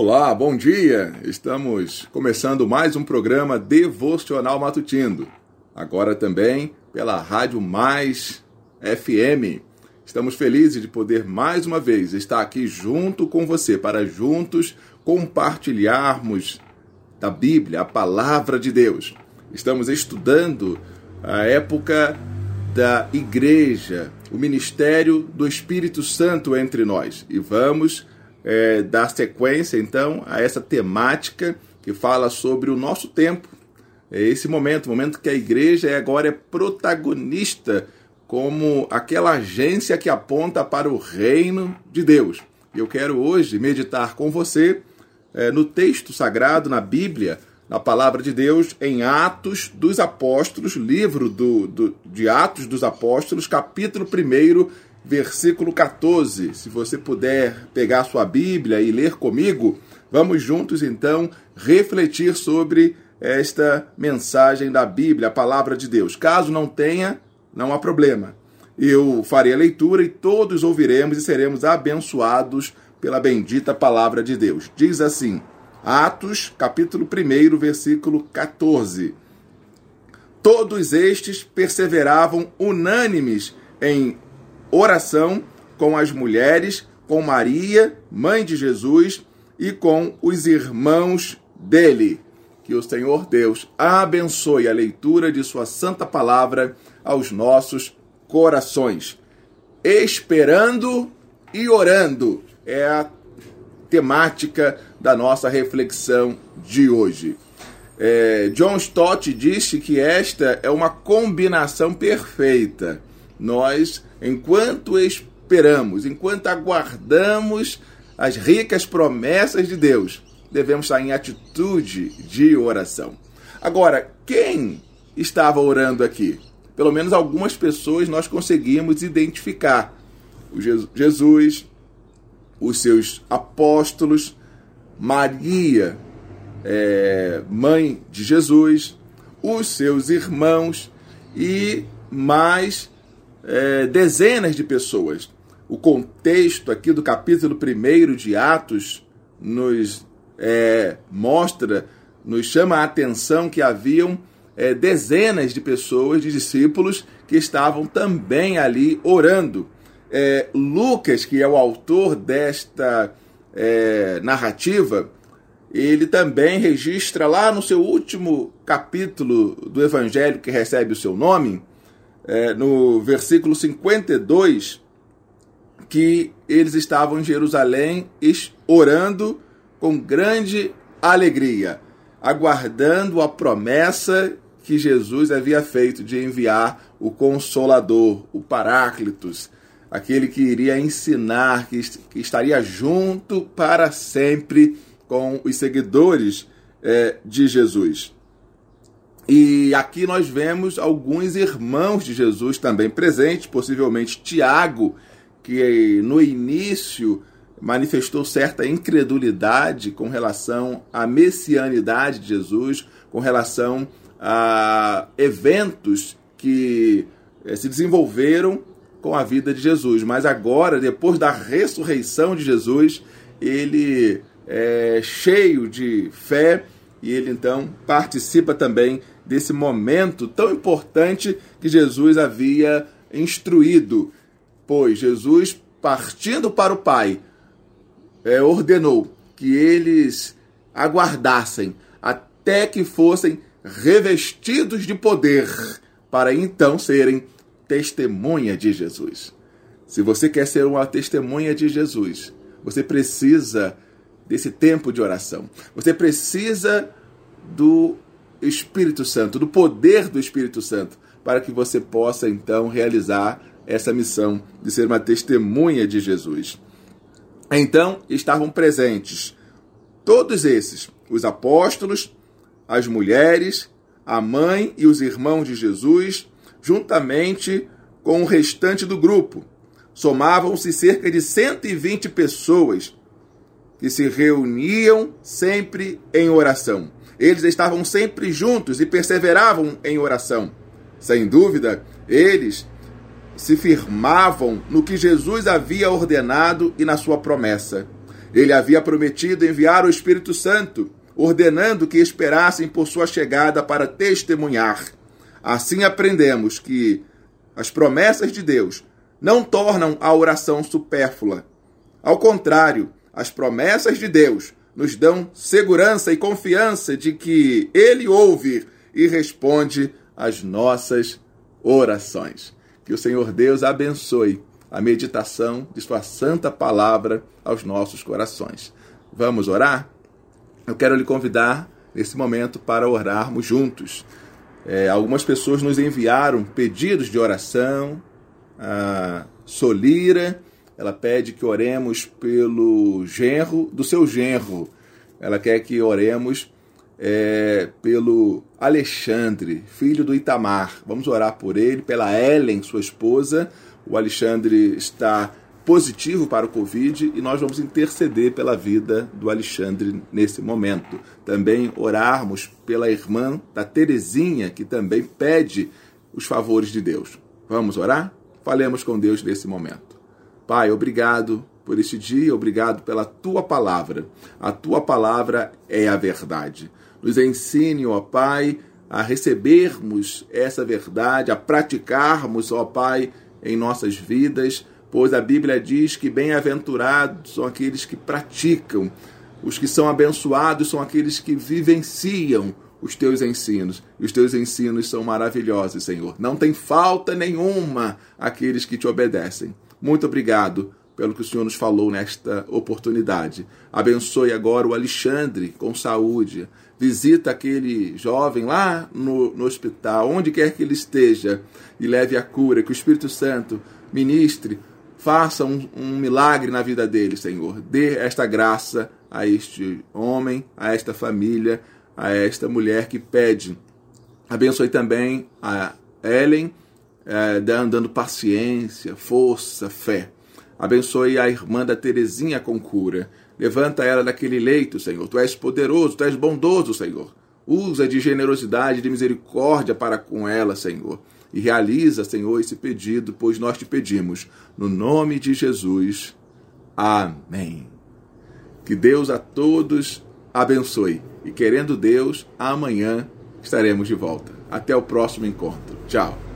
Olá, bom dia! Estamos começando mais um programa Devocional Matutino. Agora também pela Rádio Mais FM. Estamos felizes de poder mais uma vez estar aqui junto com você para juntos compartilharmos da Bíblia, a palavra de Deus. Estamos estudando a época da igreja, o ministério do Espírito Santo entre nós e vamos é, dar sequência então a essa temática que fala sobre o nosso tempo. É esse momento, o momento que a igreja agora é protagonista como aquela agência que aponta para o reino de Deus. Eu quero hoje meditar com você é, no texto sagrado, na Bíblia, na palavra de Deus, em Atos dos Apóstolos, livro do, do de Atos dos Apóstolos, capítulo 1, versículo 14. Se você puder pegar sua Bíblia e ler comigo, vamos juntos então refletir sobre esta mensagem da Bíblia, a palavra de Deus. Caso não tenha, não há problema. Eu farei a leitura e todos ouviremos e seremos abençoados pela bendita palavra de Deus. Diz assim, Atos, capítulo 1, versículo 14. Todos estes perseveravam unânimes em oração com as mulheres, com Maria, mãe de Jesus, e com os irmãos dele. Que o Senhor Deus abençoe a leitura de Sua santa palavra aos nossos corações. Esperando e orando é a temática da nossa reflexão de hoje. É, John Stott disse que esta é uma combinação perfeita. Nós enquanto esperamos, enquanto aguardamos as ricas promessas de Deus, devemos estar em atitude de oração. Agora, quem estava orando aqui? Pelo menos algumas pessoas nós conseguimos identificar. O Jesus, os seus apóstolos, Maria, é, mãe de Jesus, os seus irmãos e mais é, dezenas de pessoas. O contexto aqui do capítulo 1 de Atos nos é, mostra, nos chama a atenção que haviam é, dezenas de pessoas, de discípulos, que estavam também ali orando. É, Lucas, que é o autor desta é, narrativa, ele também registra lá no seu último capítulo do evangelho que recebe o seu nome, é, no versículo 52, que eles estavam em Jerusalém orando com grande alegria, aguardando a promessa que Jesus havia feito de enviar o Consolador, o Paráclitos, aquele que iria ensinar, que, que estaria junto para sempre com os seguidores é, de Jesus. E aqui nós vemos alguns irmãos de Jesus também presentes, possivelmente Tiago, que no início manifestou certa incredulidade com relação à messianidade de Jesus, com relação a eventos que eh, se desenvolveram com a vida de Jesus. Mas agora, depois da ressurreição de Jesus, ele é cheio de fé e ele então participa também desse momento tão importante que Jesus havia instruído. Pois Jesus, partindo para o Pai, é, ordenou que eles aguardassem até que fossem revestidos de poder, para então serem testemunha de Jesus. Se você quer ser uma testemunha de Jesus, você precisa desse tempo de oração. Você precisa do Espírito Santo, do poder do Espírito Santo, para que você possa então realizar essa missão de ser uma testemunha de Jesus. Então estavam presentes todos esses, os apóstolos, as mulheres, a mãe e os irmãos de Jesus, juntamente com o restante do grupo. Somavam-se cerca de 120 pessoas que se reuniam sempre em oração. Eles estavam sempre juntos e perseveravam em oração. Sem dúvida, eles se firmavam no que Jesus havia ordenado e na sua promessa. Ele havia prometido enviar o Espírito Santo, ordenando que esperassem por sua chegada para testemunhar. Assim aprendemos que as promessas de Deus não tornam a oração supérflua. Ao contrário, as promessas de Deus nos dão segurança e confiança de que Ele ouve e responde às nossas orações. Que o Senhor Deus abençoe a meditação de Sua santa palavra aos nossos corações. Vamos orar? Eu quero lhe convidar nesse momento para orarmos juntos. É, algumas pessoas nos enviaram pedidos de oração. A Solira, ela pede que oremos pelo genro do seu genro. Ela quer que oremos é, pelo Alexandre, filho do Itamar. Vamos orar por ele, pela Ellen, sua esposa. O Alexandre está positivo para o Covid e nós vamos interceder pela vida do Alexandre nesse momento. Também orarmos pela irmã da Terezinha, que também pede os favores de Deus. Vamos orar? Falemos com Deus nesse momento. Pai, obrigado por este dia, obrigado pela tua palavra. A tua palavra é a verdade. Nos ensine, ó Pai, a recebermos essa verdade, a praticarmos, ó Pai, em nossas vidas, pois a Bíblia diz que bem-aventurados são aqueles que praticam, os que são abençoados são aqueles que vivenciam os teus ensinos. E os teus ensinos são maravilhosos, Senhor. Não tem falta nenhuma aqueles que te obedecem. Muito obrigado pelo que o Senhor nos falou nesta oportunidade. Abençoe agora o Alexandre com saúde. Visita aquele jovem lá no, no hospital, onde quer que ele esteja, e leve a cura. Que o Espírito Santo ministre, faça um, um milagre na vida dele, Senhor. Dê esta graça a este homem, a esta família, a esta mulher que pede. Abençoe também a Ellen, eh, dando paciência, força, fé. Abençoe a irmã da Terezinha com cura. Levanta ela daquele leito, Senhor. Tu és poderoso, tu és bondoso, Senhor. Usa de generosidade, de misericórdia para com ela, Senhor. E realiza, Senhor, esse pedido, pois nós te pedimos. No nome de Jesus. Amém. Que Deus a todos abençoe. E querendo Deus, amanhã estaremos de volta. Até o próximo encontro. Tchau.